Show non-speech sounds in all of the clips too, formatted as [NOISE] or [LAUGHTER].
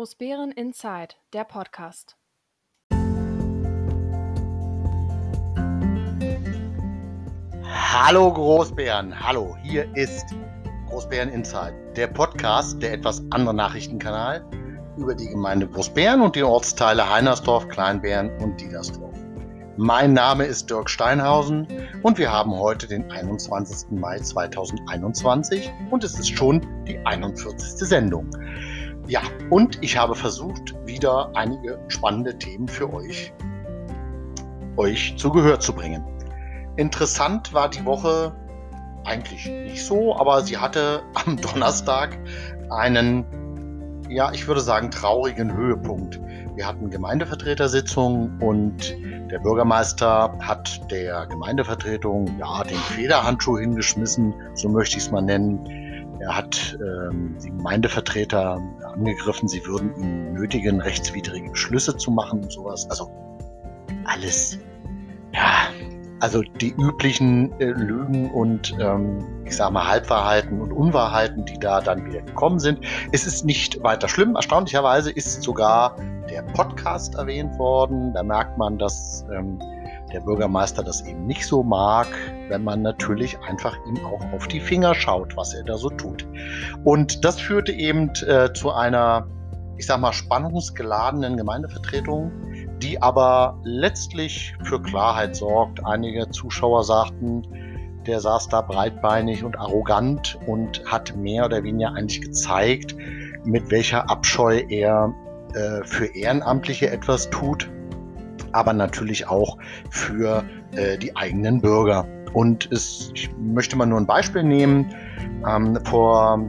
Großbären Inside, der Podcast. Hallo Großbären, hallo, hier ist Großbären Inside, der Podcast, der etwas andere Nachrichtenkanal über die Gemeinde Großbären und die Ortsteile Heinersdorf, Kleinbären und Diedersdorf. Mein Name ist Dirk Steinhausen und wir haben heute den 21. Mai 2021 und es ist schon die 41. Sendung. Ja, und ich habe versucht, wieder einige spannende Themen für euch, euch zu Gehör zu bringen. Interessant war die Woche eigentlich nicht so, aber sie hatte [LAUGHS] am Donnerstag einen, ja, ich würde sagen, traurigen Höhepunkt. Wir hatten Gemeindevertretersitzung und der Bürgermeister hat der Gemeindevertretung ja den Federhandschuh hingeschmissen, so möchte ich es mal nennen. Er hat ähm, die Gemeindevertreter angegriffen, sie würden ihn nötigen, rechtswidrige Beschlüsse zu machen und sowas. Also alles, ja, also die üblichen äh, Lügen und ähm, ich sage mal Halbwahrheiten und Unwahrheiten, die da dann wieder gekommen sind. Es ist nicht weiter schlimm. Erstaunlicherweise ist sogar der Podcast erwähnt worden. Da merkt man, dass ähm, der Bürgermeister das eben nicht so mag, wenn man natürlich einfach ihm auch auf die Finger schaut, was er da so tut. Und das führte eben äh, zu einer, ich sag mal, spannungsgeladenen Gemeindevertretung die aber letztlich für Klarheit sorgt. Einige Zuschauer sagten, der saß da breitbeinig und arrogant und hat mehr oder weniger eigentlich gezeigt, mit welcher Abscheu er äh, für Ehrenamtliche etwas tut, aber natürlich auch für äh, die eigenen Bürger. Und es, ich möchte mal nur ein Beispiel nehmen. Ähm, vor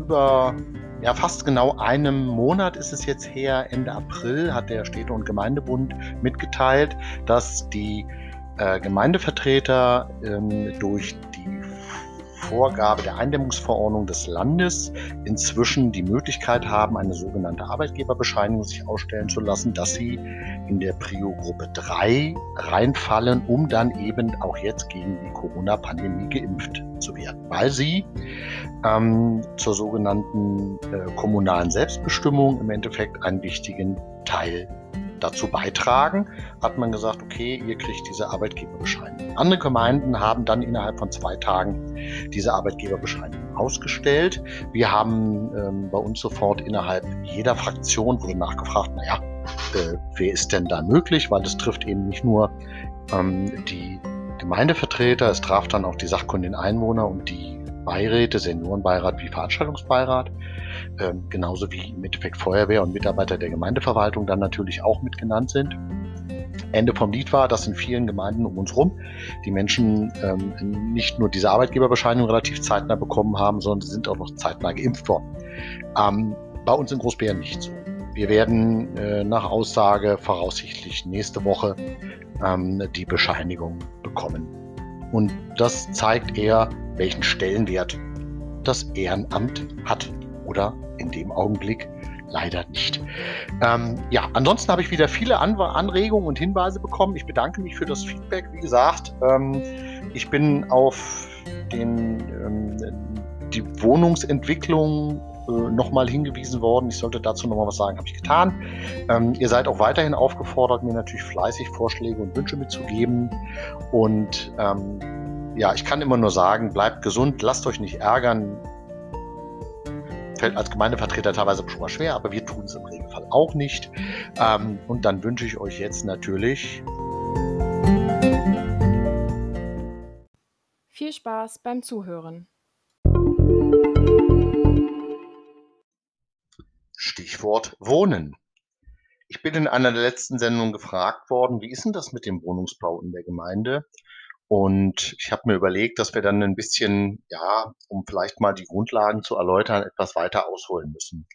über ja, fast genau einem Monat ist es jetzt her, Ende April hat der Städte- und Gemeindebund mitgeteilt, dass die äh, Gemeindevertreter ähm, durch Vorgabe der Eindämmungsverordnung des Landes inzwischen die Möglichkeit haben, eine sogenannte Arbeitgeberbescheinigung sich ausstellen zu lassen, dass sie in der Prio-Gruppe 3 reinfallen, um dann eben auch jetzt gegen die Corona-Pandemie geimpft zu werden, weil sie ähm, zur sogenannten äh, kommunalen Selbstbestimmung im Endeffekt einen wichtigen Teil dazu beitragen, hat man gesagt, okay, ihr kriegt diese Arbeitgeberbescheinigung. Andere Gemeinden haben dann innerhalb von zwei Tagen diese Arbeitgeberbescheinigung ausgestellt. Wir haben ähm, bei uns sofort innerhalb jeder Fraktion wurde nachgefragt, naja, äh, wer ist denn da möglich, weil es trifft eben nicht nur ähm, die Gemeindevertreter, es traf dann auch die sachkundigen Einwohner und die Beiräte, Seniorenbeirat wie Veranstaltungsbeirat, ähm, genauso wie im Endeffekt Feuerwehr und Mitarbeiter der Gemeindeverwaltung dann natürlich auch mit genannt sind. Ende vom Lied war, dass in vielen Gemeinden um uns rum die Menschen ähm, nicht nur diese Arbeitgeberbescheinigung relativ zeitnah bekommen haben, sondern sie sind auch noch zeitnah geimpft worden. Ähm, bei uns in Großbären nicht so. Wir werden äh, nach Aussage voraussichtlich nächste Woche ähm, die Bescheinigung bekommen. Und das zeigt eher, welchen Stellenwert das Ehrenamt hat oder in dem Augenblick leider nicht. Ähm, ja, ansonsten habe ich wieder viele An Anregungen und Hinweise bekommen. Ich bedanke mich für das Feedback. Wie gesagt, ähm, ich bin auf den, ähm, die Wohnungsentwicklung äh, nochmal hingewiesen worden. Ich sollte dazu nochmal was sagen, habe ich getan. Ähm, ihr seid auch weiterhin aufgefordert, mir natürlich fleißig Vorschläge und Wünsche mitzugeben. Und ähm, ja, ich kann immer nur sagen, bleibt gesund, lasst euch nicht ärgern. Fällt als Gemeindevertreter teilweise schon mal schwer, aber wir tun es im Regelfall auch nicht. Ähm, und dann wünsche ich euch jetzt natürlich viel Spaß beim Zuhören. Stichwort Wohnen. Ich bin in einer der letzten Sendungen gefragt worden, wie ist denn das mit dem Wohnungsbau in der Gemeinde? Und ich habe mir überlegt, dass wir dann ein bisschen, ja, um vielleicht mal die Grundlagen zu erläutern, etwas weiter ausholen müssen.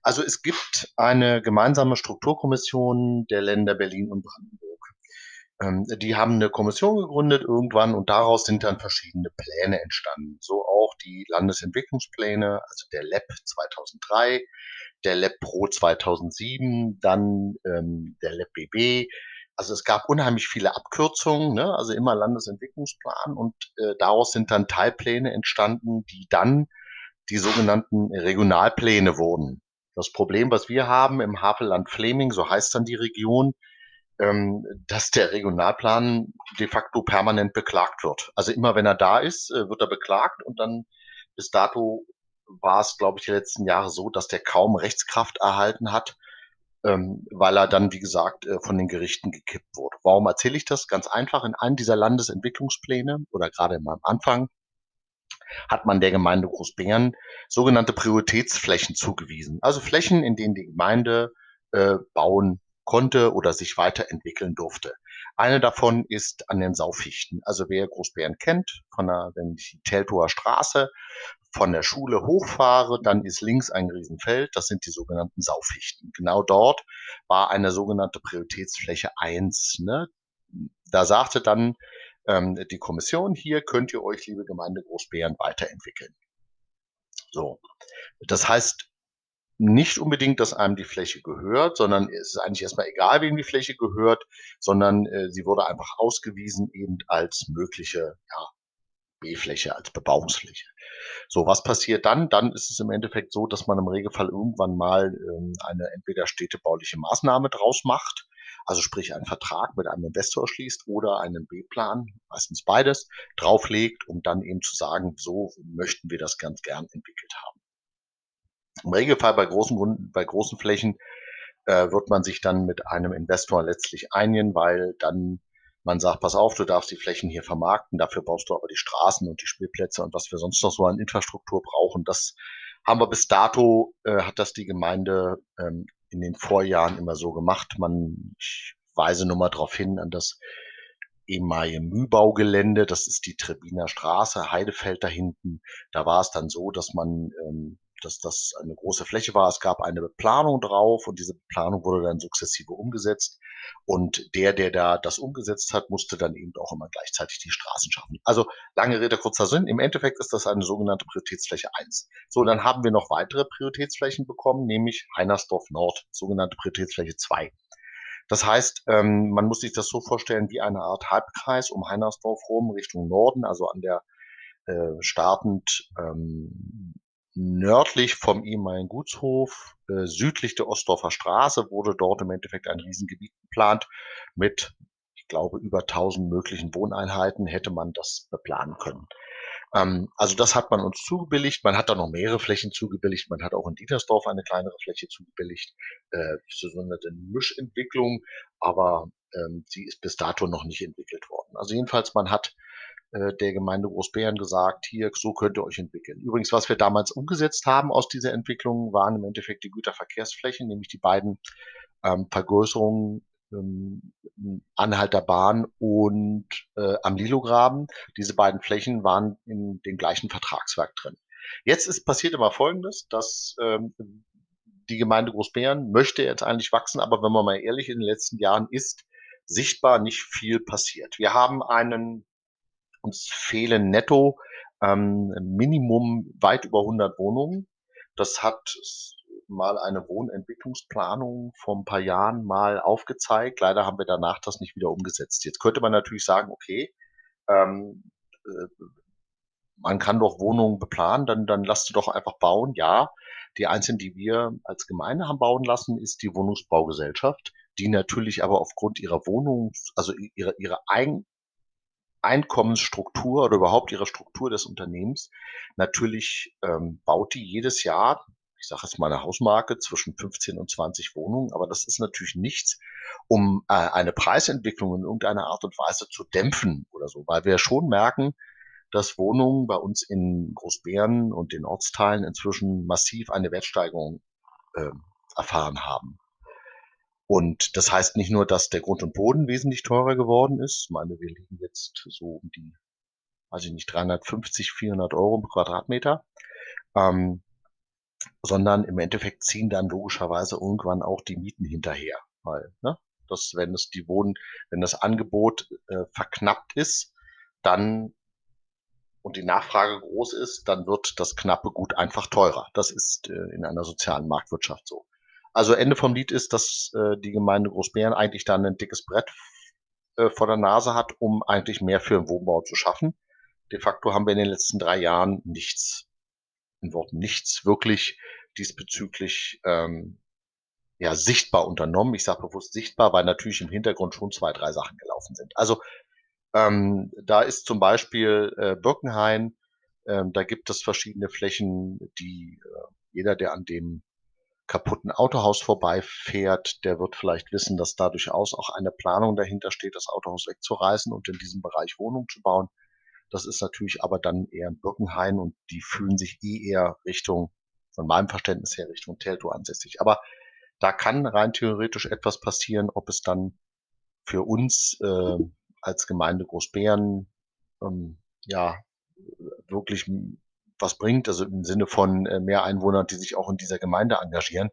Also es gibt eine gemeinsame Strukturkommission der Länder Berlin und Brandenburg. Ähm, die haben eine Kommission gegründet irgendwann und daraus sind dann verschiedene Pläne entstanden. So auch die Landesentwicklungspläne, also der LEP 2003, der LEP Pro 2007, dann ähm, der LEP BB, also es gab unheimlich viele Abkürzungen, ne? also immer Landesentwicklungsplan und äh, daraus sind dann Teilpläne entstanden, die dann die sogenannten Regionalpläne wurden. Das Problem, was wir haben im Havelland Fleming, so heißt dann die Region, ähm, dass der Regionalplan de facto permanent beklagt wird. Also immer wenn er da ist, äh, wird er beklagt und dann bis dato war es, glaube ich, die letzten Jahre so, dass der kaum Rechtskraft erhalten hat, ähm, weil er dann, wie gesagt, äh, von den Gerichten gekippt wurde. Warum erzähle ich das? Ganz einfach, in einem dieser Landesentwicklungspläne oder gerade am Anfang hat man der Gemeinde Großbären sogenannte Prioritätsflächen zugewiesen. Also Flächen, in denen die Gemeinde äh, bauen konnte oder sich weiterentwickeln durfte. Eine davon ist an den Saufichten. Also wer Großbären kennt, von der, wenn ich die Teltower Straße von der Schule hochfahre, dann ist links ein Riesenfeld, das sind die sogenannten Saufichten. Genau dort war eine sogenannte Prioritätsfläche 1. Ne? Da sagte dann ähm, die Kommission, hier könnt ihr euch, liebe Gemeinde Großbären, weiterentwickeln. So. Das heißt, nicht unbedingt, dass einem die Fläche gehört, sondern es ist eigentlich erstmal egal, wem die Fläche gehört, sondern äh, sie wurde einfach ausgewiesen eben als mögliche ja, B-Fläche, als Bebauungsfläche. So, was passiert dann? Dann ist es im Endeffekt so, dass man im Regelfall irgendwann mal ähm, eine entweder städtebauliche Maßnahme draus macht, also sprich einen Vertrag mit einem Investor schließt oder einen B-Plan, meistens beides, drauflegt, um dann eben zu sagen, so möchten wir das ganz gern entwickelt haben. Im Regelfall bei großen, bei großen Flächen äh, wird man sich dann mit einem Investor letztlich einigen, weil dann man sagt, pass auf, du darfst die Flächen hier vermarkten, dafür baust du aber die Straßen und die Spielplätze und was wir sonst noch so an Infrastruktur brauchen. Das haben wir bis dato, äh, hat das die Gemeinde ähm, in den Vorjahren immer so gemacht. Man, ich weise nur mal darauf hin, an das ehemalige Mühlbaugelände, das ist die Trebiner Straße, Heidefeld da hinten. Da war es dann so, dass man ähm, dass das eine große Fläche war. Es gab eine Planung drauf und diese Planung wurde dann sukzessive umgesetzt. Und der, der da das umgesetzt hat, musste dann eben auch immer gleichzeitig die Straßen schaffen. Also lange Rede, kurzer Sinn. Im Endeffekt ist das eine sogenannte Prioritätsfläche 1. So, dann haben wir noch weitere Prioritätsflächen bekommen, nämlich Heinersdorf Nord, sogenannte Prioritätsfläche 2. Das heißt, ähm, man muss sich das so vorstellen wie eine Art Halbkreis um Heinersdorf rum Richtung Norden, also an der äh, startend ähm, Nördlich vom ehemaligen Gutshof, äh, südlich der Ostdorfer Straße, wurde dort im Endeffekt ein Riesengebiet geplant mit, ich glaube, über 1000 möglichen Wohneinheiten hätte man das beplanen können. Ähm, also das hat man uns zugebilligt. Man hat da noch mehrere Flächen zugebilligt. Man hat auch in Dietersdorf eine kleinere Fläche zugebilligt. Äh, so eine Mischentwicklung, aber ähm, sie ist bis dato noch nicht entwickelt worden. Also jedenfalls, man hat der Gemeinde Großbären gesagt, hier, so könnt ihr euch entwickeln. Übrigens, was wir damals umgesetzt haben aus dieser Entwicklung, waren im Endeffekt die Güterverkehrsflächen, nämlich die beiden ähm, Vergrößerungen ähm, Anhalter Bahn und äh, am Lilograben. Diese beiden Flächen waren in dem gleichen Vertragswerk drin. Jetzt ist passiert immer Folgendes, dass ähm, die Gemeinde Großbären möchte jetzt eigentlich wachsen, aber wenn man mal ehrlich in den letzten Jahren ist, sichtbar nicht viel passiert. Wir haben einen uns fehlen netto ähm, Minimum weit über 100 Wohnungen. Das hat mal eine Wohnentwicklungsplanung vor ein paar Jahren mal aufgezeigt. Leider haben wir danach das nicht wieder umgesetzt. Jetzt könnte man natürlich sagen, okay, ähm, äh, man kann doch Wohnungen beplanen, dann, dann lasst du doch einfach bauen. Ja, die einzigen, die wir als Gemeinde haben bauen lassen, ist die Wohnungsbaugesellschaft, die natürlich aber aufgrund ihrer Wohnung, also ihrer, ihrer Eigen, Einkommensstruktur oder überhaupt ihre Struktur des Unternehmens. Natürlich ähm, baut die jedes Jahr, ich sage jetzt mal eine Hausmarke, zwischen 15 und 20 Wohnungen, aber das ist natürlich nichts, um äh, eine Preisentwicklung in irgendeiner Art und Weise zu dämpfen oder so, weil wir schon merken, dass Wohnungen bei uns in Großbären und den Ortsteilen inzwischen massiv eine Wertsteigerung äh, erfahren haben. Und das heißt nicht nur, dass der Grund und Boden wesentlich teurer geworden ist. Ich meine, wir liegen jetzt so um die, weiß ich nicht, 350, 400 Euro pro Quadratmeter. Ähm, sondern im Endeffekt ziehen dann logischerweise irgendwann auch die Mieten hinterher. Weil, ne, das, wenn es die Wohnen, wenn das Angebot äh, verknappt ist, dann und die Nachfrage groß ist, dann wird das knappe Gut einfach teurer. Das ist äh, in einer sozialen Marktwirtschaft so. Also Ende vom Lied ist, dass äh, die Gemeinde Großbären eigentlich dann ein dickes Brett äh, vor der Nase hat, um eigentlich mehr für den Wohnbau zu schaffen. De facto haben wir in den letzten drei Jahren nichts, in Worten nichts wirklich diesbezüglich ähm, ja, sichtbar unternommen. Ich sage bewusst sichtbar, weil natürlich im Hintergrund schon zwei, drei Sachen gelaufen sind. Also ähm, da ist zum Beispiel äh, Birkenhain, ähm, da gibt es verschiedene Flächen, die äh, jeder, der an dem kaputten Autohaus vorbeifährt, der wird vielleicht wissen, dass da durchaus auch eine Planung dahinter steht, das Autohaus wegzureißen und in diesem Bereich Wohnungen zu bauen. Das ist natürlich aber dann eher ein Birkenhain und die fühlen sich eh eher Richtung, von meinem Verständnis her, Richtung Teltow ansässig. Aber da kann rein theoretisch etwas passieren, ob es dann für uns äh, als Gemeinde Großbären ähm, ja wirklich was bringt, also im Sinne von äh, mehr Einwohnern, die sich auch in dieser Gemeinde engagieren.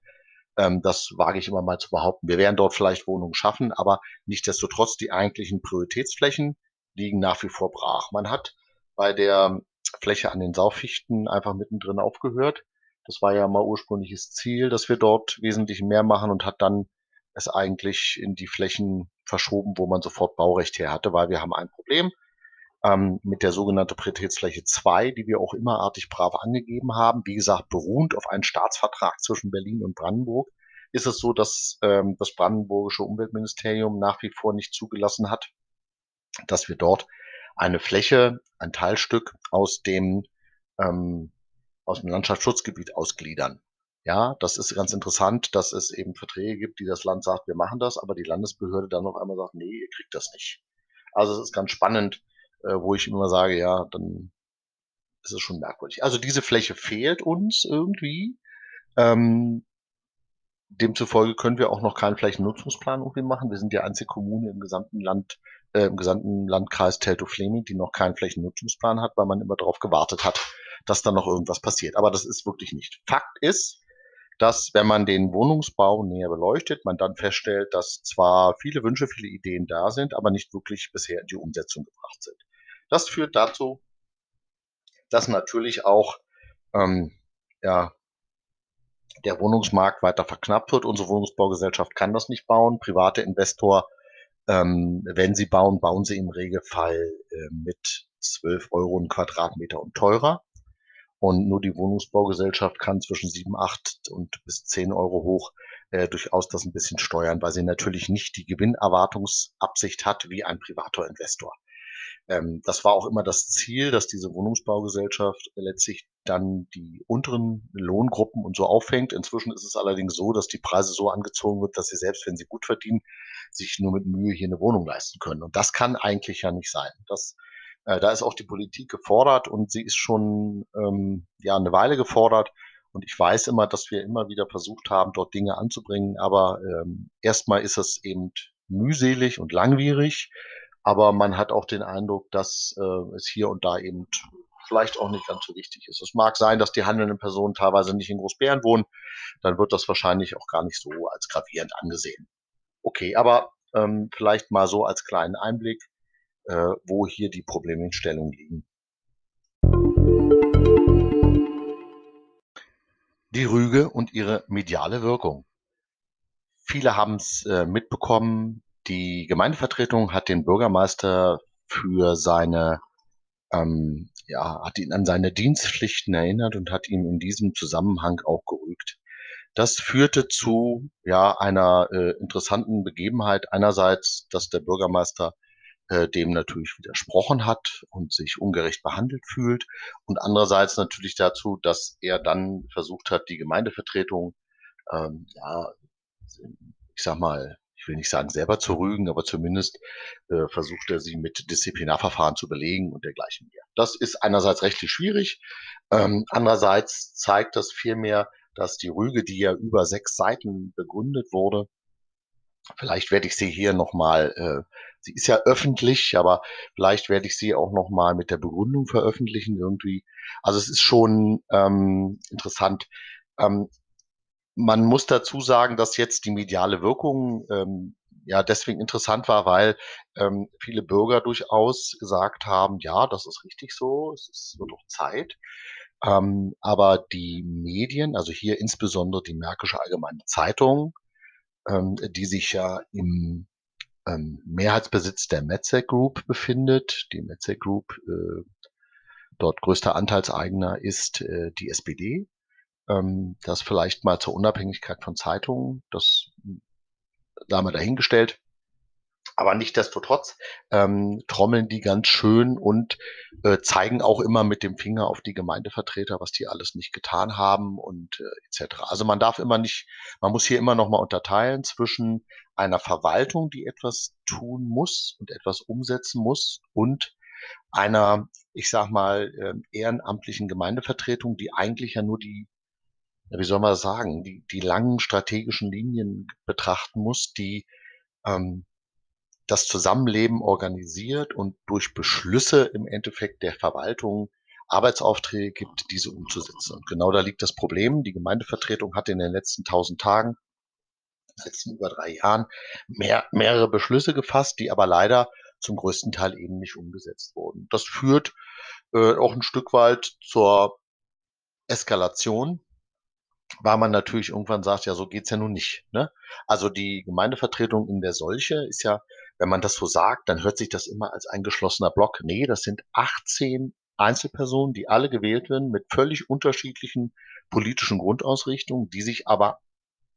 Ähm, das wage ich immer mal zu behaupten. Wir werden dort vielleicht Wohnungen schaffen, aber nichtsdestotrotz die eigentlichen Prioritätsflächen liegen nach wie vor brach. Man hat bei der Fläche an den Saufichten einfach mittendrin aufgehört. Das war ja mal ursprüngliches Ziel, dass wir dort wesentlich mehr machen und hat dann es eigentlich in die Flächen verschoben, wo man sofort Baurecht her hatte, weil wir haben ein Problem ähm, mit der sogenannten Prioritätsfläche 2, die wir auch immerartig brav angegeben haben. Wie gesagt, beruhend auf einen Staatsvertrag zwischen Berlin und Brandenburg ist es so, dass ähm, das brandenburgische Umweltministerium nach wie vor nicht zugelassen hat, dass wir dort eine Fläche, ein Teilstück aus dem ähm, aus dem Landschaftsschutzgebiet ausgliedern. Ja, das ist ganz interessant, dass es eben Verträge gibt, die das Land sagt, wir machen das, aber die Landesbehörde dann noch einmal sagt, nee, ihr kriegt das nicht. Also es ist ganz spannend, äh, wo ich immer sage, ja, dann ist es schon merkwürdig. Also diese Fläche fehlt uns irgendwie. Ähm, demzufolge können wir auch noch keinen Flächennutzungsplan irgendwie machen. Wir sind die einzige Kommune im gesamten Land, äh, im gesamten Landkreis Teltow-Fleming, die noch keinen Flächennutzungsplan hat, weil man immer darauf gewartet hat, dass da noch irgendwas passiert. Aber das ist wirklich nicht. Fakt ist, dass wenn man den Wohnungsbau näher beleuchtet, man dann feststellt, dass zwar viele Wünsche, viele Ideen da sind, aber nicht wirklich bisher in die Umsetzung gebracht sind. Das führt dazu, dass natürlich auch ähm, ja, der Wohnungsmarkt weiter verknappt wird. Unsere Wohnungsbaugesellschaft kann das nicht bauen. Private Investor, ähm, wenn sie bauen, bauen sie im Regelfall äh, mit 12 Euro ein Quadratmeter und teurer. Und nur die Wohnungsbaugesellschaft kann zwischen 7, 8 und bis 10 Euro hoch äh, durchaus das ein bisschen steuern, weil sie natürlich nicht die Gewinnerwartungsabsicht hat wie ein privater Investor. Ähm, das war auch immer das Ziel, dass diese Wohnungsbaugesellschaft letztlich dann die unteren Lohngruppen und so auffängt. Inzwischen ist es allerdings so, dass die Preise so angezogen wird, dass sie selbst, wenn sie gut verdienen, sich nur mit Mühe hier eine Wohnung leisten können. Und das kann eigentlich ja nicht sein. Das, äh, da ist auch die Politik gefordert und sie ist schon ähm, ja eine Weile gefordert. Und ich weiß immer, dass wir immer wieder versucht haben, dort Dinge anzubringen. Aber ähm, erstmal ist es eben mühselig und langwierig. Aber man hat auch den Eindruck, dass äh, es hier und da eben vielleicht auch nicht ganz so wichtig ist. Es mag sein, dass die handelnden Personen teilweise nicht in Großbären wohnen, dann wird das wahrscheinlich auch gar nicht so als gravierend angesehen. Okay, aber ähm, vielleicht mal so als kleinen Einblick, äh, wo hier die Problemstellungen liegen. Die Rüge und ihre mediale Wirkung. Viele haben es äh, mitbekommen, die Gemeindevertretung hat den Bürgermeister für seine, ähm, ja, hat ihn an seine Dienstpflichten erinnert und hat ihn in diesem Zusammenhang auch gerügt. Das führte zu ja einer äh, interessanten Begebenheit. Einerseits, dass der Bürgermeister äh, dem natürlich widersprochen hat und sich ungerecht behandelt fühlt. Und andererseits natürlich dazu, dass er dann versucht hat, die Gemeindevertretung, ähm, ja, ich sag mal, ich will nicht sagen selber zu rügen, aber zumindest äh, versucht er sie mit Disziplinarverfahren zu belegen und dergleichen mehr. Das ist einerseits rechtlich schwierig, ähm, andererseits zeigt das vielmehr, dass die Rüge, die ja über sechs Seiten begründet wurde, vielleicht werde ich sie hier nochmal, äh, sie ist ja öffentlich, aber vielleicht werde ich sie auch nochmal mit der Begründung veröffentlichen irgendwie. Also es ist schon ähm, interessant. Ähm, man muss dazu sagen, dass jetzt die mediale Wirkung ähm, ja deswegen interessant war, weil ähm, viele Bürger durchaus gesagt haben, ja, das ist richtig so, es ist nur noch Zeit. Ähm, aber die Medien, also hier insbesondere die Märkische Allgemeine Zeitung, ähm, die sich ja im ähm, Mehrheitsbesitz der Metzek Group befindet, die Metzek Group, äh, dort größter Anteilseigner ist äh, die SPD, Ähm, das vielleicht mal zur Unabhängigkeit von Zeitungen, das da haben wir dahingestellt. Aber nichtdestotrotz ähm, trommeln die ganz schön und äh, zeigen auch immer mit dem Finger auf die Gemeindevertreter, was die alles nicht getan haben und äh, etc. Also man darf immer nicht, man muss hier immer noch mal unterteilen zwischen einer Verwaltung, die etwas tun muss und etwas umsetzen muss und einer, ich sag mal, äh, ehrenamtlichen Gemeindevertretung, die eigentlich ja nur die wie soll man sagen, die, die langen strategischen Linien betrachten muss, die ähm, das Zusammenleben organisiert und durch Beschlüsse im Endeffekt der Verwaltung Arbeitsaufträge gibt, diese umzusetzen. Und genau da liegt das Problem. Die Gemeindevertretung hat in den letzten tausend Tagen, letzten über drei Jahren, mehr, mehrere Beschlüsse gefasst, die aber leider zum größten Teil eben nicht umgesetzt wurden. Das führt äh, auch ein Stück weit zur Eskalation weil man natürlich irgendwann sagt, ja, so geht's ja nun nicht. Ne? Also die Gemeindevertretung in der Solche ist ja, wenn man das so sagt, dann hört sich das immer als ein geschlossener Block. Nee, das sind 18 Einzelpersonen, die alle gewählt werden mit völlig unterschiedlichen politischen Grundausrichtungen, die sich aber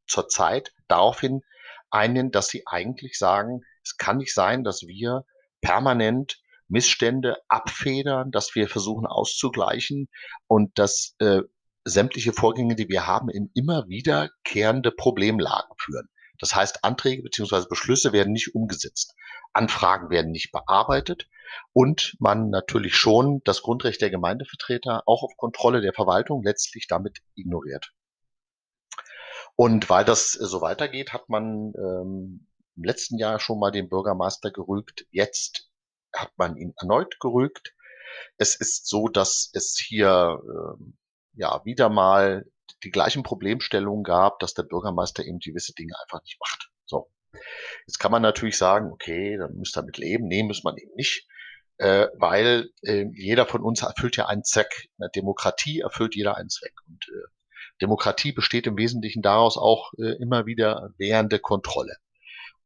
zurzeit daraufhin einigen, dass sie eigentlich sagen, es kann nicht sein, dass wir permanent Missstände abfedern, dass wir versuchen auszugleichen und dass äh, sämtliche Vorgänge, die wir haben, in immer wiederkehrende Problemlagen führen. Das heißt, Anträge beziehungsweise Beschlüsse werden nicht umgesetzt. Anfragen werden nicht bearbeitet und man natürlich schon das Grundrecht der Gemeindevertreter auch auf Kontrolle der Verwaltung letztlich damit ignoriert. Und weil das so weitergeht, hat man ähm, im letzten Jahr schon mal den Bürgermeister gerügt. Jetzt hat man ihn erneut gerügt. Es ist so, dass es hier ähm, ja wieder mal die gleichen Problemstellungen gab, dass der Bürgermeister eben gewisse Dinge einfach nicht macht. So. Jetzt kann man natürlich sagen, okay, dann müsst ihr damit leben. Nee, muss man eben nicht. Äh, weil äh, jeder von uns erfüllt ja einen Zweck. In der Demokratie erfüllt jeder einen Zweck. Und äh, Demokratie besteht im Wesentlichen daraus auch äh, immer wieder währende Kontrolle.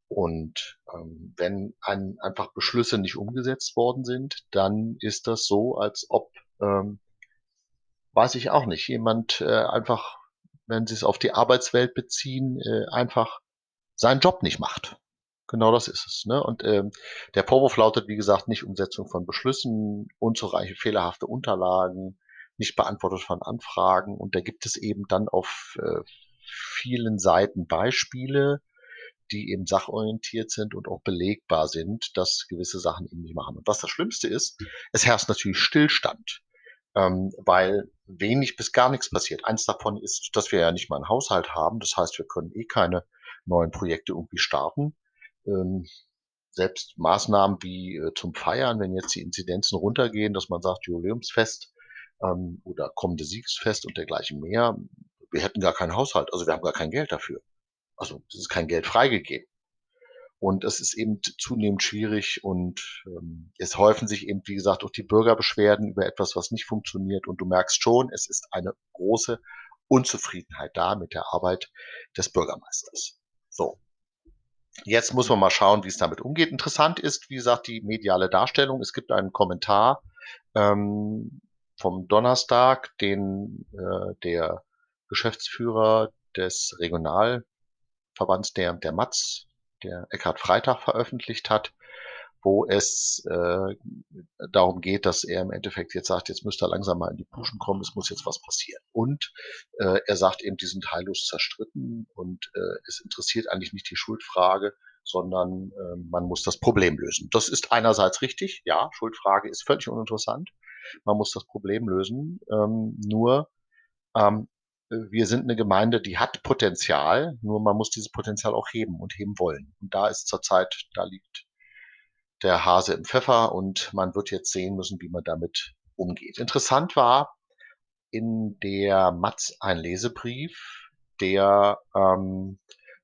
Und ähm, wenn ein, einfach Beschlüsse nicht umgesetzt worden sind, dann ist das so, als ob ähm, weiß ich auch nicht. Jemand äh, einfach, wenn Sie es auf die Arbeitswelt beziehen, äh, einfach seinen Job nicht macht. Genau das ist es. Ne? Und ähm, der Vorwurf lautet, wie gesagt, nicht Umsetzung von Beschlüssen, unzureichende, fehlerhafte Unterlagen, nicht beantwortet von Anfragen. Und da gibt es eben dann auf äh, vielen Seiten Beispiele, die eben sachorientiert sind und auch belegbar sind, dass gewisse Sachen eben nicht machen. Und was das Schlimmste ist, es herrscht natürlich Stillstand ähm, weil wenig bis gar nichts passiert. Eins davon ist, dass wir ja nicht mal einen Haushalt haben. Das heißt, wir können eh keine neuen Projekte irgendwie starten. Ähm, selbst Maßnahmen wie äh, zum Feiern, wenn jetzt die Inzidenzen runtergehen, dass man sagt, Jubiläumsfest ähm, oder kommende Siegsfest und dergleichen mehr, wir hätten gar keinen Haushalt, also wir haben gar kein Geld dafür. Also es ist kein Geld freigegeben. Und es ist eben zunehmend schwierig und ähm, es häufen sich eben, wie gesagt, auch die Bürgerbeschwerden über etwas, was nicht funktioniert. Und du merkst schon, es ist eine große Unzufriedenheit da mit der Arbeit des Bürgermeisters. So. Jetzt muss man mal schauen, wie es damit umgeht. Interessant ist, wie gesagt, die mediale Darstellung. Es gibt einen Kommentar ähm, vom Donnerstag, den äh, der Geschäftsführer des Regionalverbands der, der Matz der Eckhard Freitag veröffentlicht hat, wo es äh, darum geht, dass er im Endeffekt jetzt sagt, jetzt müsste er langsam mal in die Puschen kommen, es muss jetzt was passieren. Und äh, er sagt eben, die sind heillos zerstritten und äh, es interessiert eigentlich nicht die Schuldfrage, sondern äh, man muss das Problem lösen. Das ist einerseits richtig, ja, Schuldfrage ist völlig uninteressant. Man muss das Problem lösen. Ähm, nur ähm, wir sind eine Gemeinde, die hat Potenzial, nur man muss dieses Potenzial auch heben und heben wollen. Und da ist zurzeit, da liegt der Hase im Pfeffer und man wird jetzt sehen müssen, wie man damit umgeht. Interessant war in der Matz ein Lesebrief, der ähm,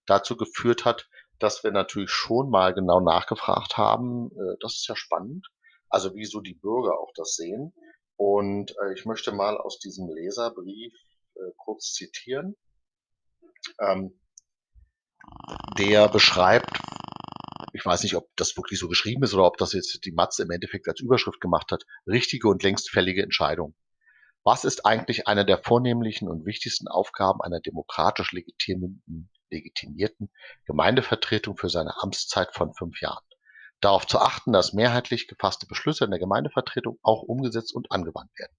dazu geführt hat, dass wir natürlich schon mal genau nachgefragt haben. Äh, das ist ja spannend. Also wieso die Bürger auch das sehen. Und äh, ich möchte mal aus diesem Leserbrief äh, kurz zitieren. Ähm, der beschreibt, ich weiß nicht, ob das wirklich so geschrieben ist oder ob das jetzt die Matze im Endeffekt als Überschrift gemacht hat, richtige und längst fällige Entscheidung. Was ist eigentlich eine der vornehmlichen und wichtigsten Aufgaben einer demokratisch legitimierten, legitimierten Gemeindevertretung für seine Amtszeit von fünf Jahren? Darauf zu achten, dass mehrheitlich gefasste Beschlüsse in der Gemeindevertretung auch umgesetzt und angewandt werden.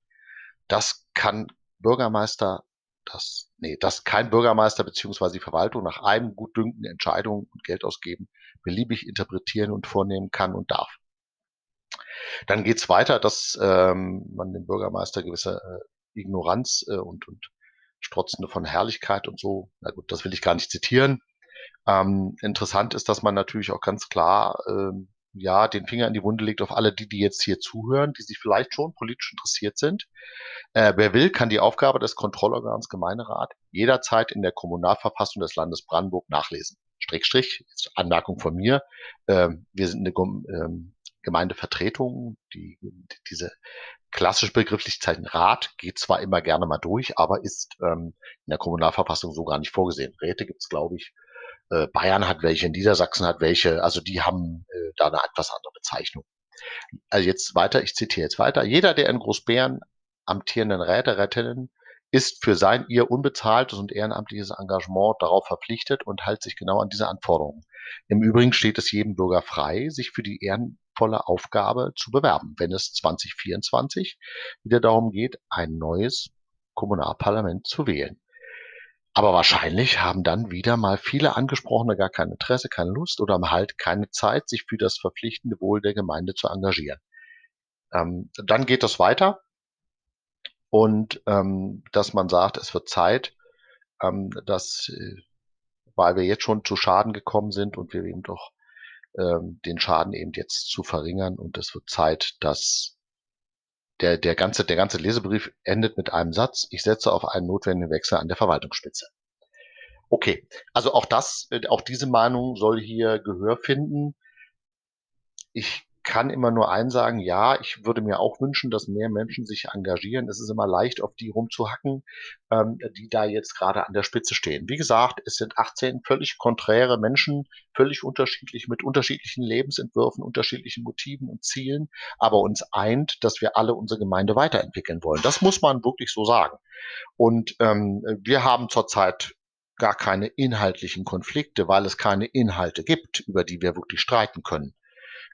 Das kann Bürgermeister, das, nee, das kein Bürgermeister bzw. die Verwaltung nach einem Gutdünken Entscheidungen und Geld ausgeben beliebig interpretieren und vornehmen kann und darf. Dann geht's weiter, dass ähm, man dem Bürgermeister gewisse äh, Ignoranz äh, und, und Strotzende von Herrlichkeit und so, na gut, das will ich gar nicht zitieren. Ähm, interessant ist, dass man natürlich auch ganz klar ähm, ja, den Finger in die Wunde legt auf alle die, die jetzt hier zuhören, die sich vielleicht schon politisch interessiert sind. Äh, wer will, kann die Aufgabe des Kontrollorgans Gemeinderat jederzeit in der Kommunalverfassung des Landes Brandenburg nachlesen. Strich, Strich, Anmerkung von mir. Ähm, wir sind eine ähm, Gemeindevertretung, die, diese klassische Begrifflichkeit Rat geht zwar immer gerne mal durch, aber ist ähm, in der Kommunalverfassung so gar nicht vorgesehen. Räte gibt es, glaube ich, äh, Bayern hat welche, Niedersachsen hat welche, also die haben äh, da eine etwas andere Bezeichnung. Also jetzt weiter, ich zitiere jetzt weiter. Jeder der in Großbären amtierenden Räte, Rätinnen ist für sein ihr unbezahltes und ehrenamtliches Engagement darauf verpflichtet und hält sich genau an diese Anforderungen. Im Übrigen steht es jedem Bürger frei, sich für die ehrenvolle Aufgabe zu bewerben, wenn es 2024 wieder darum geht, ein neues Kommunalparlament zu wählen. Aber wahrscheinlich haben dann wieder mal viele Angesprochene gar kein Interesse, keine Lust oder halt keine Zeit, sich für das verpflichtende Wohl der Gemeinde zu engagieren. Ähm, dann geht es weiter und ähm, dass man sagt, es wird Zeit, ähm, dass, äh, weil wir jetzt schon zu Schaden gekommen sind und wir eben doch ähm, den Schaden eben jetzt zu verringern und es wird Zeit, dass der, der, ganze, der ganze Lesebrief endet mit einem Satz. Ich setze auf einen notwendigen Wechsel an der Verwaltungsspitze. Okay, also auch das, äh, auch diese Meinung soll hier Gehör finden. Ich kann immer nur eins sagen, ja, ich würde mir auch wünschen, dass mehr Menschen sich engagieren. Es ist immer leicht, auf die rumzuhacken, ähm, die da jetzt gerade an der Spitze stehen. Wie gesagt, es sind 18 völlig konträre Menschen, völlig unterschiedlich, mit unterschiedlichen Lebensentwürfen, unterschiedlichen Motiven und Zielen, aber uns eint, dass wir alle unsere Gemeinde weiterentwickeln wollen. Das muss man wirklich so sagen. Und ähm, wir haben zurzeit gar keine inhaltlichen Konflikte, weil es keine Inhalte gibt, über die wir wirklich streiten können.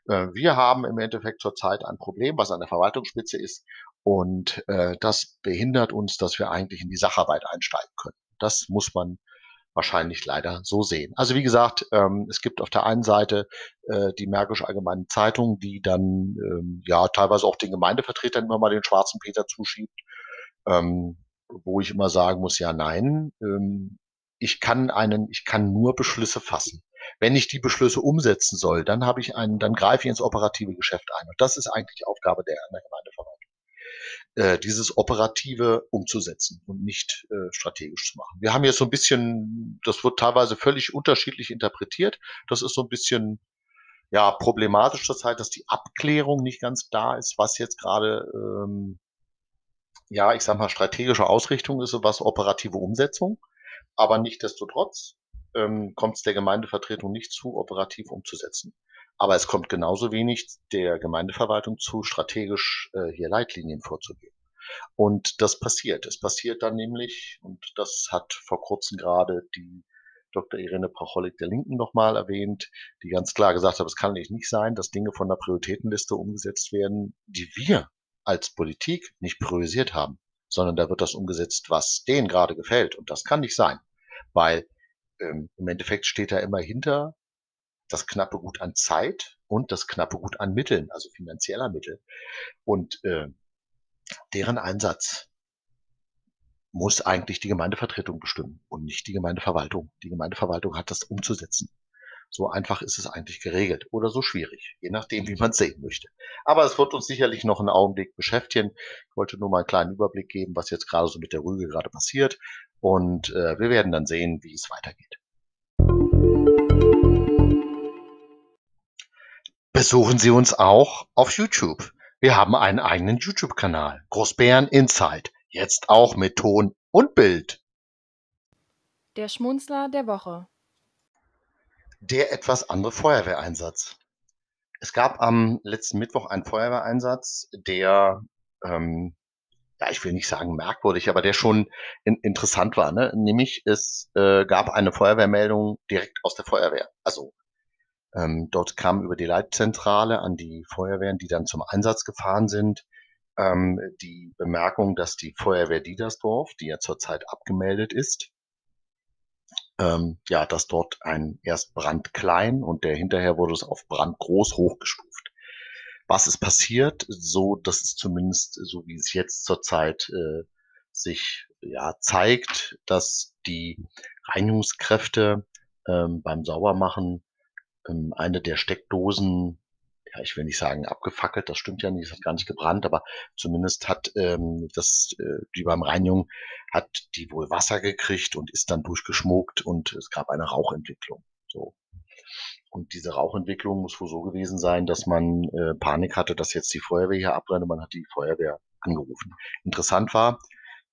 Äh, wir haben im Endeffekt zurzeit ein Problem, was an der Verwaltungsspitze ist. Und äh, das behindert uns, dass wir eigentlich in die Sacharbeit einsteigen können. Das muss man wahrscheinlich leider so sehen. Also wie gesagt, ähm, es gibt auf der einen Seite äh, die Märkische Allgemeine Zeitung, die dann ähm, ja teilweise auch den Gemeindevertretern immer mal den schwarzen Peter zuschiebt, ähm, wo ich immer sagen muss, ja nein, ähm, ich kann einen, ich kann nur Beschlüsse fassen. Wenn ich die Beschlüsse umsetzen soll, dann habe ich einen, dann greife ich ins operative Geschäft ein. Und das ist eigentlich die Aufgabe der, der Gemeindeverwaltung. Äh, dieses Operative umzusetzen und nicht äh, strategisch zu machen. Wir haben jetzt so ein bisschen, das wird teilweise völlig unterschiedlich interpretiert. Das ist so ein bisschen ja problematisch zurzeit, dass die Abklärung nicht ganz da ist, was jetzt gerade ähm, ja, ich sag mal, strategische Ausrichtung ist und was operative Umsetzung. Aber nichtdestotrotz ähm, kommt es der Gemeindevertretung nicht zu, operativ umzusetzen. Aber es kommt genauso wenig der Gemeindeverwaltung zu, strategisch äh, hier Leitlinien vorzugeben. Und das passiert. Es passiert dann nämlich, und das hat vor kurzem gerade die Dr. Irene Pracholik der Linken nochmal erwähnt, die ganz klar gesagt hat, es kann nicht sein, dass Dinge von der Prioritätenliste umgesetzt werden, die wir als Politik nicht priorisiert haben, sondern da wird das umgesetzt, was denen gerade gefällt. Und das kann nicht sein, weil ähm, im Endeffekt steht da immer hinter das knappe Gut an Zeit und das knappe Gut an Mitteln, also finanzieller Mittel. Und äh, deren Einsatz muss eigentlich die Gemeindevertretung bestimmen und nicht die Gemeindeverwaltung. Die Gemeindeverwaltung hat das umzusetzen. So einfach ist es eigentlich geregelt oder so schwierig, je nachdem, [LAUGHS] wie man es sehen möchte. Aber es wird uns sicherlich noch einen Augenblick beschäftigen. Ich wollte nur mal einen kleinen Überblick geben, was jetzt gerade so mit der Rüge gerade passiert. Und äh, wir werden dann sehen, wie es weitergeht. Besuchen Sie uns auch auf YouTube. Wir haben einen eigenen YouTube-Kanal, Großbären Insight, jetzt auch mit Ton und Bild. Der Schmunzler der Woche. Der etwas andere Feuerwehreinsatz. Es gab am letzten Mittwoch einen Feuerwehreinsatz, der ähm, ja, ich will nicht sagen merkwürdig, aber der schon in, interessant war. Ne? Nämlich es äh, gab eine Feuerwehrmeldung direkt aus der Feuerwehr. Also ähm, dort kam über die Leitzentrale an die Feuerwehren, die dann zum Einsatz gefahren sind, ähm, die Bemerkung, dass die Feuerwehr Diedersdorf, die ja zurzeit abgemeldet ist, ähm, ja, dass dort ein erst Brand klein und der hinterher wurde es auf Brand groß hochgestuft. Was ist passiert? So, dass es zumindest, so wie es jetzt zurzeit äh, sich ja zeigt, dass die Reinigungskräfte ähm, beim Saubermachen ähm, eine der Steckdosen, ja, ich will nicht sagen abgefackelt, das stimmt ja nicht, es hat gar nicht gebrannt, aber zumindest hat ähm, das, äh, die beim Reinigung hat die wohl Wasser gekriegt und ist dann durchgeschmuckt und es gab eine Rauchentwicklung. So. Und diese Rauchentwicklung muss wohl so gewesen sein, dass man äh, Panik hatte, dass jetzt die Feuerwehr hier abbrennt und man hat die Feuerwehr angerufen. Interessant war,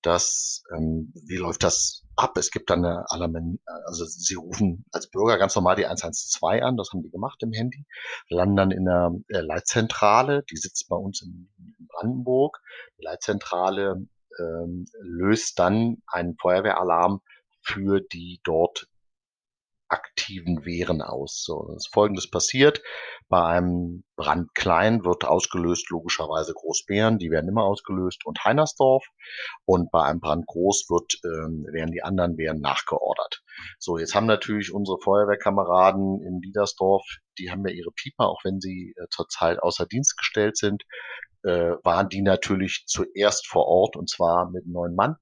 dass, ähm, wie läuft das ab? Es gibt dann eine Alarm, also sie rufen als Bürger ganz normal die 112 an, das haben die gemacht im Handy, landen dann in der äh, Leitzentrale, die sitzt bei uns in, Brandenburg. Die Leitzentrale ähm, löst dann einen Feuerwehralarm für die dort aktiven Wehren aus. So, ist Folgendes passiert. Bei einem Brand klein wird ausgelöst logischerweise Großbären, die werden immer ausgelöst und Heinersdorf. Und bei einem Brand groß wird, ähm, werden die anderen Wehren nachgeordert. So, jetzt haben natürlich unsere Feuerwehrkameraden in Liedersdorf, die haben ja ihre Pieper, auch wenn sie äh, zurzeit außer Dienst gestellt sind, äh, waren die natürlich zuerst vor Ort und zwar mit neun Mann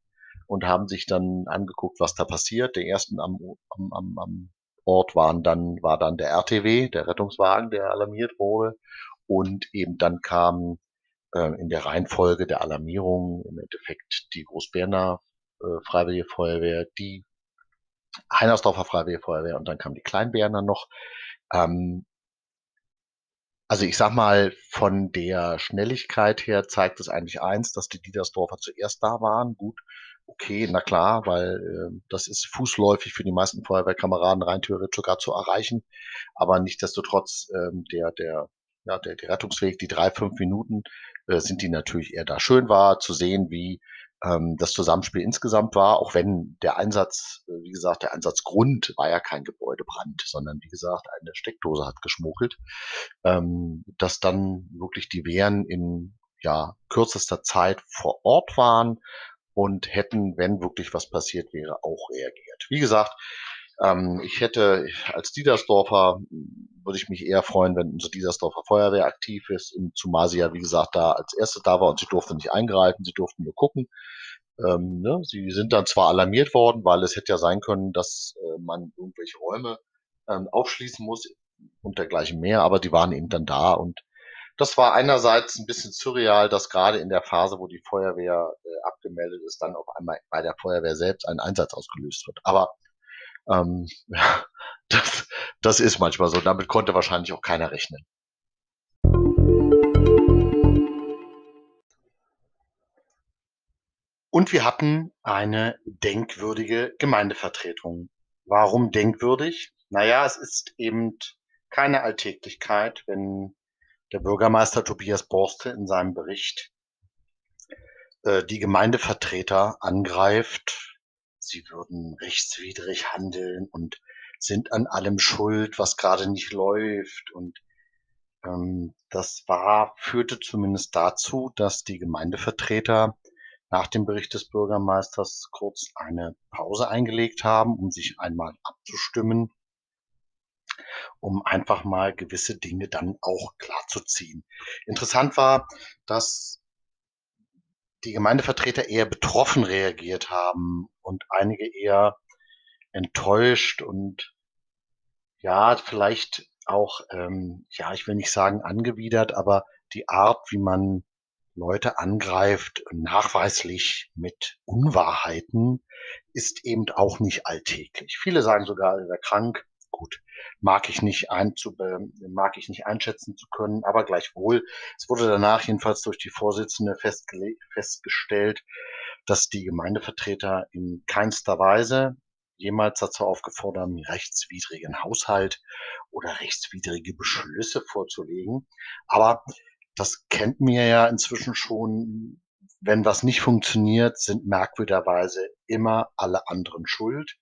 und haben sich dann angeguckt, was da passiert. Der ersten am, am, am, am Ort waren dann, war dann der RTW, der Rettungswagen, der alarmiert wurde. Und eben dann kam äh, in der Reihenfolge der Alarmierung im Endeffekt die Großberner äh, Freiwillige Feuerwehr, die Heinersdorfer Freiwillige Feuerwehr und dann kam die Kleinberner noch. Ähm, also ich sag mal, von der Schnelligkeit her zeigt es eigentlich eins, dass die Diedersdorfer zuerst da waren. Gut, okay, na klar, weil äh, das ist fußläufig für die meisten Feuerwehrkameraden rein theoretisch sogar zu erreichen. Aber nichtdestotrotz, ähm, der, der, ja, der, der Rettungsweg, die drei, fünf Minuten, äh, sind die natürlich eher da. Schön war zu sehen, wie ähm, das Zusammenspiel insgesamt war, auch wenn der Einsatz, äh, wie gesagt, der Einsatzgrund war ja kein Gebäudebrand, sondern wie gesagt, eine Steckdose hat geschmuggelt, ähm, dass dann wirklich die Wehren in ja, kürzester Zeit vor Ort waren, und hätten, wenn wirklich was passiert wäre, auch reagiert. Wie gesagt, ähm, ich hätte als Diedersdorfer würde ich mich eher freuen, wenn unsere Diedersdorfer Feuerwehr aktiv ist, zumal sie ja, wie gesagt, da als erste da war und sie durfte nicht eingreifen, sie durften nur gucken. Ähm, ne? Sie sind dann zwar alarmiert worden, weil es hätte ja sein können, dass äh, man irgendwelche Räume ähm, aufschließen muss und dergleichen mehr, aber die waren eben dann da und das war einerseits ein bisschen surreal, dass gerade in der Phase, wo die Feuerwehr äh, abgemeldet ist, dann auf einmal bei der Feuerwehr selbst ein Einsatz ausgelöst wird. Aber ähm, [LAUGHS] ja, das, das ist manchmal so. Damit konnte wahrscheinlich auch keiner rechnen. Und wir hatten eine denkwürdige Gemeindevertretung. Warum denkwürdig? Naja, es ist eben keine Alltäglichkeit, wenn der Bürgermeister Tobias Borste in seinem Bericht äh, die Gemeindevertreter angreift, sie würden rechtswidrig handeln und sind an allem schuld, was gerade nicht läuft. Und ähm, das war, führte zumindest dazu, dass die Gemeindevertreter nach dem Bericht des Bürgermeisters kurz eine Pause eingelegt haben, um sich einmal abzustimmen um einfach mal gewisse Dinge dann auch klarzuziehen. Interessant war, dass die Gemeindevertreter eher betroffen reagiert haben und einige eher enttäuscht und ja, vielleicht auch, ähm, ja, ich will nicht sagen angewidert, aber die Art, wie man Leute angreift, nachweislich mit Unwahrheiten, ist eben auch nicht alltäglich. Viele sagen sogar, er wäre krank gut, mag ich nicht einzube, mag ich nicht einschätzen zu können, aber gleichwohl, es wurde danach jedenfalls durch die Vorsitzende festgestellt, dass die Gemeindevertreter in keinster Weise jemals dazu aufgefordert rechtswidrigen Haushalt oder rechtswidrige Beschlüsse vorzulegen. Aber das kennt mir ja inzwischen schon wenn was nicht funktioniert, sind merkwürdigerweise immer alle anderen schuld.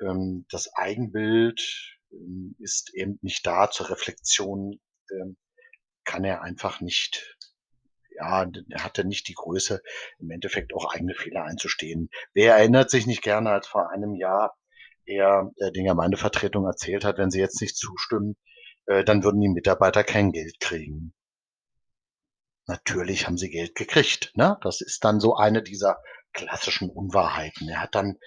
Ähm, das Eigenbild ähm, ist eben nicht da zur Reflexion, ähm, kann er einfach nicht ja, er hatte nicht die Größe, im Endeffekt auch eigene Fehler einzustehen. Wer erinnert sich nicht gerne, als vor einem Jahr er äh, den Gemeindevertretung erzählt hat, wenn sie jetzt nicht zustimmen, äh, dann würden die Mitarbeiter kein Geld kriegen. Natürlich haben sie Geld gekriegt. Ne? Das ist dann so eine dieser klassischen Unwahrheiten. Er hat dann,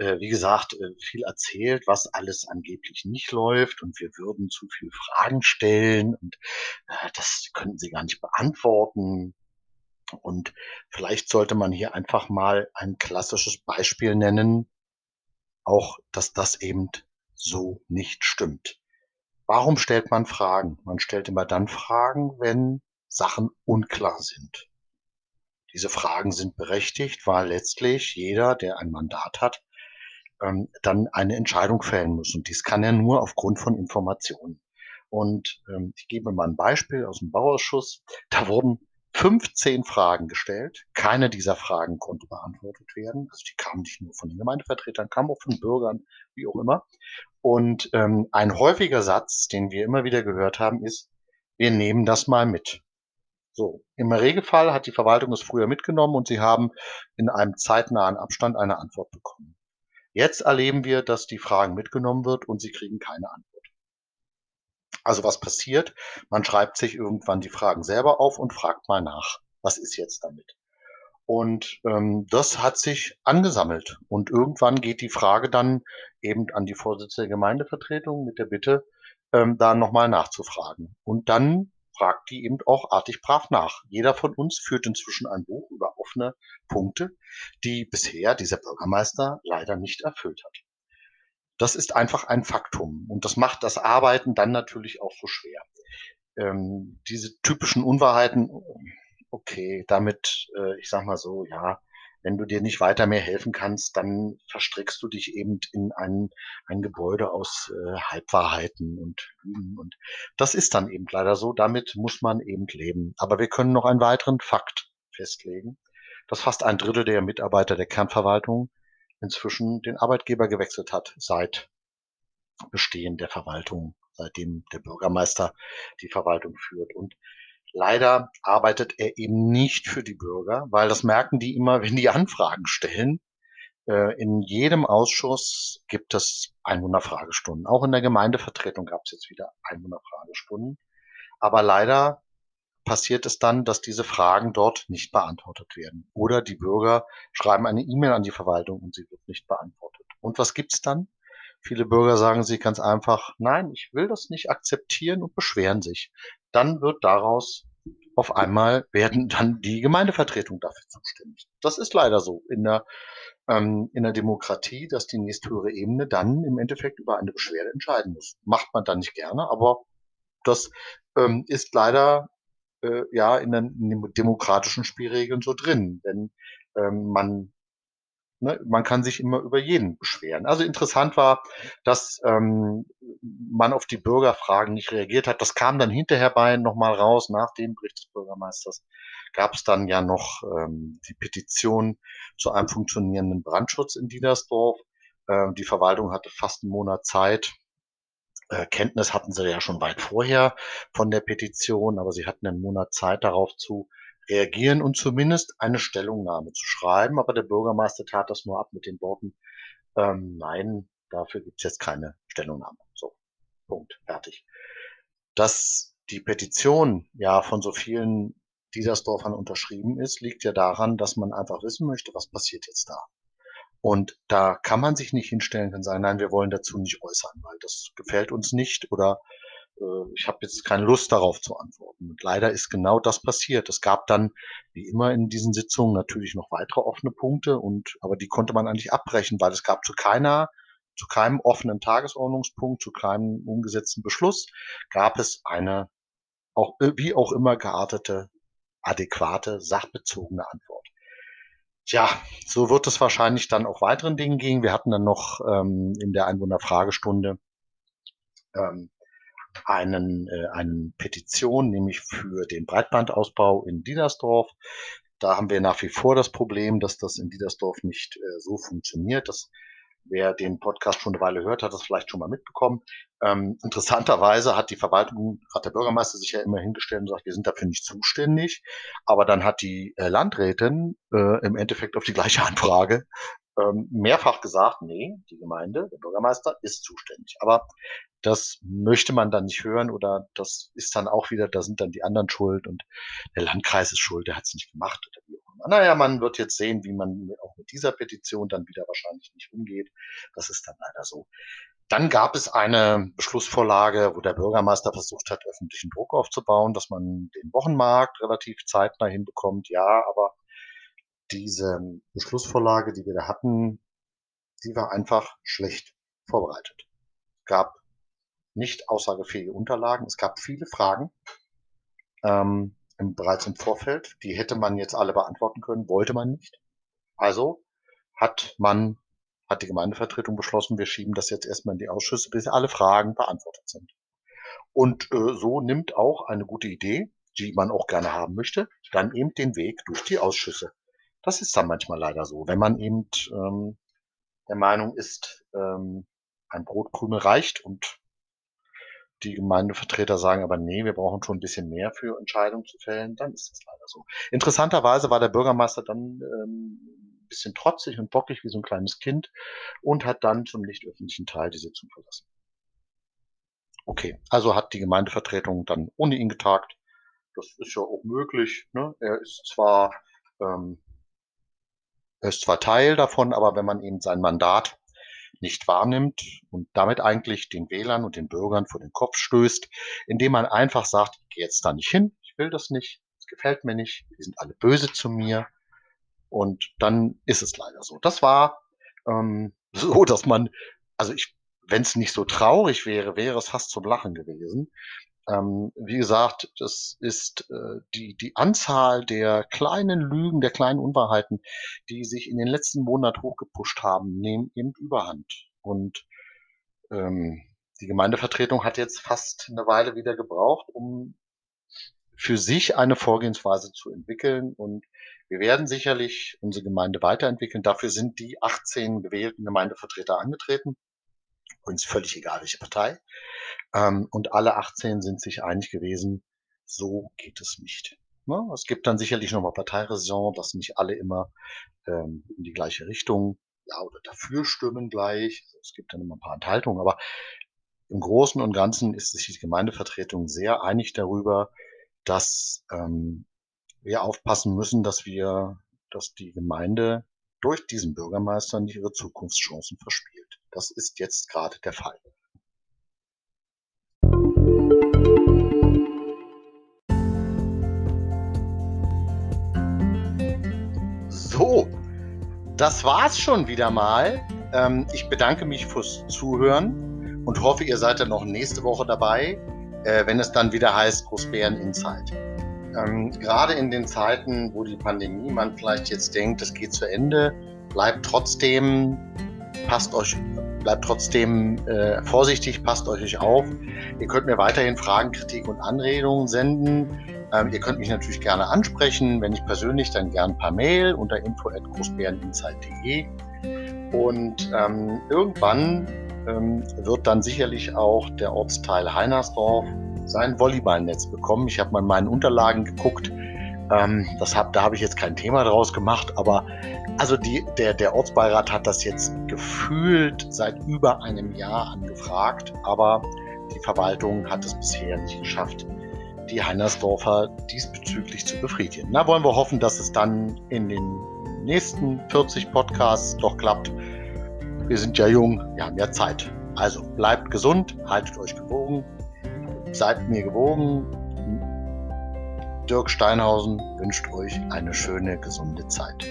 wie gesagt, äh, viel erzählt, was alles angeblich nicht läuft und wir würden zu viel Fragen stellen und äh, das könnten sie gar nicht beantworten. Und vielleicht sollte man hier einfach mal ein klassisches Beispiel nennen, auch dass das eben so nicht stimmt. Warum stellt man Fragen? Man stellt immer dann Fragen, wenn Sachen unklar sind. Diese Fragen sind berechtigt, weil letztlich jeder, der ein Mandat hat, ähm, dann eine Entscheidung fällen muss. Und dies kann er nur aufgrund von Informationen. Und ähm, ich gebe mal ein Beispiel aus dem Bauausschuss. Da wurden 15 Fragen gestellt. Keine dieser Fragen konnte beantwortet werden. Also die kamen nicht nur von den Gemeindevertretern, kamen auch von Bürgern, wie auch immer. Und ähm, ein häufiger Satz, den wir immer wieder gehört haben, ist, wir nehmen das mal mit. So, im Regelfall hat die Verwaltung es früher mitgenommen und sie haben in einem zeitnahen Abstand eine Antwort bekommen. Jetzt erleben wir, dass die Fragen mitgenommen wird und sie kriegen keine Antwort. Also was passiert? Man schreibt sich irgendwann die Fragen selber auf und fragt mal nach, was ist jetzt damit? Und ähm, das hat sich angesammelt. Und irgendwann geht die Frage dann eben an die Vorsitzende der Gemeindevertretung mit der Bitte, ähm, da nochmal nachzufragen. Und dann fragt die eben auch artig brav nach. Jeder von uns führt inzwischen ein Buch über offene Punkte, die bisher dieser Bürgermeister leider nicht erfüllt hat. Das ist einfach ein Faktum. Und das macht das Arbeiten dann natürlich auch so schwer. Ähm, diese typischen Unwahrheiten, okay, damit, äh, ich sag mal so, ja, wenn du dir nicht weiter mehr helfen kannst, dann verstrickst du dich eben in ein, ein Gebäude aus äh, Halbwahrheiten und Lügen. Und das ist dann eben leider so. Damit muss man eben leben. Aber wir können noch einen weiteren Fakt festlegen, dass fast ein Drittel der Mitarbeiter der Kernverwaltung inzwischen den Arbeitgeber gewechselt hat seit Bestehen der Verwaltung, seitdem der Bürgermeister die Verwaltung führt. Und Leider arbeitet er eben nicht für die Bürger, weil das merken die immer, [LAUGHS] wenn die Anfragen stellen. Äh, in jedem Ausschuss gibt es Einwohnerfragestunden. Auch in der Gemeindevertretung gab es jetzt wieder Einwohnerfragestunden. Aber leider passiert es dann, dass diese Fragen dort nicht beantwortet werden. Oder die Bürger schreiben eine E-Mail an die Verwaltung und sie wird nicht beantwortet. Und was gibt's dann? Viele Bürger sagen sich ganz einfach, nein, ich will das nicht akzeptieren und beschweren sich. Dann wird daraus auf einmal werden dann die Gemeindevertretung dafür zuständig. Das ist leider so in der, ähm, in der Demokratie, dass die nächsthöhere Ebene dann im Endeffekt über eine Beschwerde entscheiden muss. Macht man dann nicht gerne, aber das ähm, ist leider äh, ja in den, demokratischen Spielregeln so drin. Wenn ähm, man Ne, man kann sich immer über jeden beschweren. Also interessant war, dass ähm, man auf die Bürgerfragen nicht reagiert hat. Das kam dann hinterher bei nochmal raus, nach dem Bericht des Bürgermeisters gab es dann ja noch ähm, die Petition zu einem funktionierenden Brandschutz in Diedersdorf. Ähm, die Verwaltung hatte fast einen Monat Zeit. Äh, Kenntnis hatten sie ja schon weit vorher von der Petition, aber sie hatten einen Monat Zeit darauf zu reagieren und zumindest eine Stellungnahme zu schreiben. Aber der Bürgermeister tat das nur ab mit den Worten, ähm, nein, dafür gibt es jetzt keine Stellungnahme. So, Punkt, fertig. Dass die Petition ja von so vielen Dietersdorfern unterschrieben ist, liegt ja daran, dass man einfach wissen möchte, was passiert jetzt da. Und da kann man sich nicht hinstellen und sagen, nein, wir wollen dazu nicht äußern, weil das gefällt uns nicht oder ich habe jetzt keine Lust darauf zu antworten. Und leider ist genau das passiert. Es gab dann, wie immer in diesen Sitzungen, natürlich noch weitere offene Punkte und, aber die konnte man eigentlich abbrechen, weil es gab zu keiner, zu keinem offenen Tagesordnungspunkt, zu keinem umgesetzten Beschluss, gab es eine, auch, wie auch immer geartete, adäquate, sachbezogene Antwort. Tja, so wird es wahrscheinlich dann auch weiteren Dingen gehen. Wir hatten dann noch ähm, in der Einwohnerfragestunde ähm, einen, äh, eine Petition, nämlich für den Breitbandausbau in Diedersdorf. da haben wir nach wie vor das Problem, dass das in Diedersdorf nicht äh, so funktioniert. Das, wer den Podcast schon eine Weile hört, hat das vielleicht schon mal mitbekommen. Ähm, interessanterweise hat die Verwaltung, hat der Bürgermeister sich ja immer hingestellt und sagt, wir sind dafür nicht zuständig. Aber dann hat die äh, Landrätin äh, im Endeffekt auf die gleiche Anfrage ähm, mehrfach gesagt, nee, die Gemeinde, der Bürgermeister ist zuständig. Aber das möchte man dann nicht hören oder das ist dann auch wieder, da sind dann die anderen schuld und der Landkreis ist schuld, der hat es nicht gemacht oder wie auch immer. Naja, man wird jetzt sehen, wie man auch mit dieser Petition dann wieder wahrscheinlich nicht umgeht. Das ist dann leider so. Dann gab es eine Beschlussvorlage, wo der Bürgermeister versucht hat, öffentlichen Druck aufzubauen, dass man den Wochenmarkt relativ zeitnah hinbekommt. Ja, aber diese Beschlussvorlage, die wir da hatten, die war einfach schlecht vorbereitet. Gab nicht aussagefähige Unterlagen. Es gab viele Fragen ähm, im, bereits im Vorfeld. Die hätte man jetzt alle beantworten können, wollte man nicht. Also hat man, hat die Gemeindevertretung beschlossen, wir schieben das jetzt erstmal in die Ausschüsse, bis alle Fragen beantwortet sind. Und äh, so nimmt auch eine gute Idee, die man auch gerne haben möchte, dann eben den Weg durch die Ausschüsse. Das ist dann manchmal leider so, wenn man eben ähm, der Meinung ist, ähm, ein Brotkrümel reicht und die Gemeindevertreter sagen aber, nee, wir brauchen schon ein bisschen mehr für Entscheidungen zu fällen, dann ist es leider so. Interessanterweise war der Bürgermeister dann ähm, ein bisschen trotzig und bockig wie so ein kleines Kind und hat dann zum nicht öffentlichen Teil die Sitzung verlassen. Okay, also hat die Gemeindevertretung dann ohne ihn getagt. Das ist ja auch möglich. Ne? Er ist zwar ähm, er ist zwar Teil davon, aber wenn man eben sein Mandat nicht wahrnimmt und damit eigentlich den Wählern und den Bürgern vor den Kopf stößt, indem man einfach sagt, ich gehe jetzt da nicht hin, ich will das nicht, es gefällt mir nicht, die sind alle böse zu mir. Und dann ist es leider so. Das war ähm, [LAUGHS] so, dass man, also ich, wenn es nicht so traurig wäre, wäre es fast zum Lachen gewesen. Ähm, wie gesagt, das ist äh, die, die Anzahl der kleinen Lügen, der kleinen Unwahrheiten, die sich in den letzten Monaten hochgepusht haben, nehmen eben überhand. Und ähm, die Gemeindevertretung hat jetzt fast eine Weile wieder gebraucht, um für sich eine Vorgehensweise zu entwickeln. Und wir werden sicherlich unsere Gemeinde weiterentwickeln. Dafür sind die 18 gewählten Gemeindevertreter angetreten. Übrigens völlig egal, welche Partei. Ähm, und alle 18 sind sich einig gewesen, so geht es nicht. Ne? Es gibt dann sicherlich nochmal Parteiräson, dass nicht alle immer ähm, in die gleiche Richtung ja, oder dafür stimmen gleich. Es gibt dann immer ein paar Enthaltungen, aber im Großen und Ganzen ist sich die Gemeindevertretung sehr einig darüber, dass ähm, wir aufpassen müssen, dass wir, dass die Gemeinde durch diesen Bürgermeister nicht ihre Zukunftschancen verspielt. Das ist jetzt gerade der Fall. So, das war's schon wieder mal. Ähm, ich bedanke mich fürs Zuhören und hoffe, ihr seid dann noch nächste Woche dabei, äh, wenn es dann wieder heißt Großbären Insight. Ähm, gerade in den Zeiten, wo die Pandemie, man vielleicht jetzt denkt, es geht zu Ende, bleibt trotzdem, passt euch, bleibt trotzdem äh, vorsichtig, passt euch auf. Ihr könnt mir weiterhin Fragen, Kritik und Anregungen senden. Ähm, ihr könnt mich natürlich gerne ansprechen, wenn nicht persönlich, dann gern per Mail unter info@großbäreninsight.de. Und ähm, irgendwann ähm, wird dann sicherlich auch der Ortsteil Heinersdorf sein Volleyballnetz bekommen. Ich habe mal in meinen Unterlagen geguckt. Ähm, das hab, da habe ich jetzt kein Thema draus gemacht, aber also die, der, der Ortsbeirat hat das jetzt gefühlt seit über einem Jahr angefragt, aber die Verwaltung hat es bisher nicht geschafft, die Heinersdorfer diesbezüglich zu befriedigen. Na, wollen wir hoffen, dass es dann in den nächsten 40 Podcasts doch klappt. Wir sind ja jung, wir haben ja Zeit. Also bleibt gesund, haltet euch gewogen, seid mir gewogen. Dirk Steinhausen wünscht euch eine schöne, gesunde Zeit.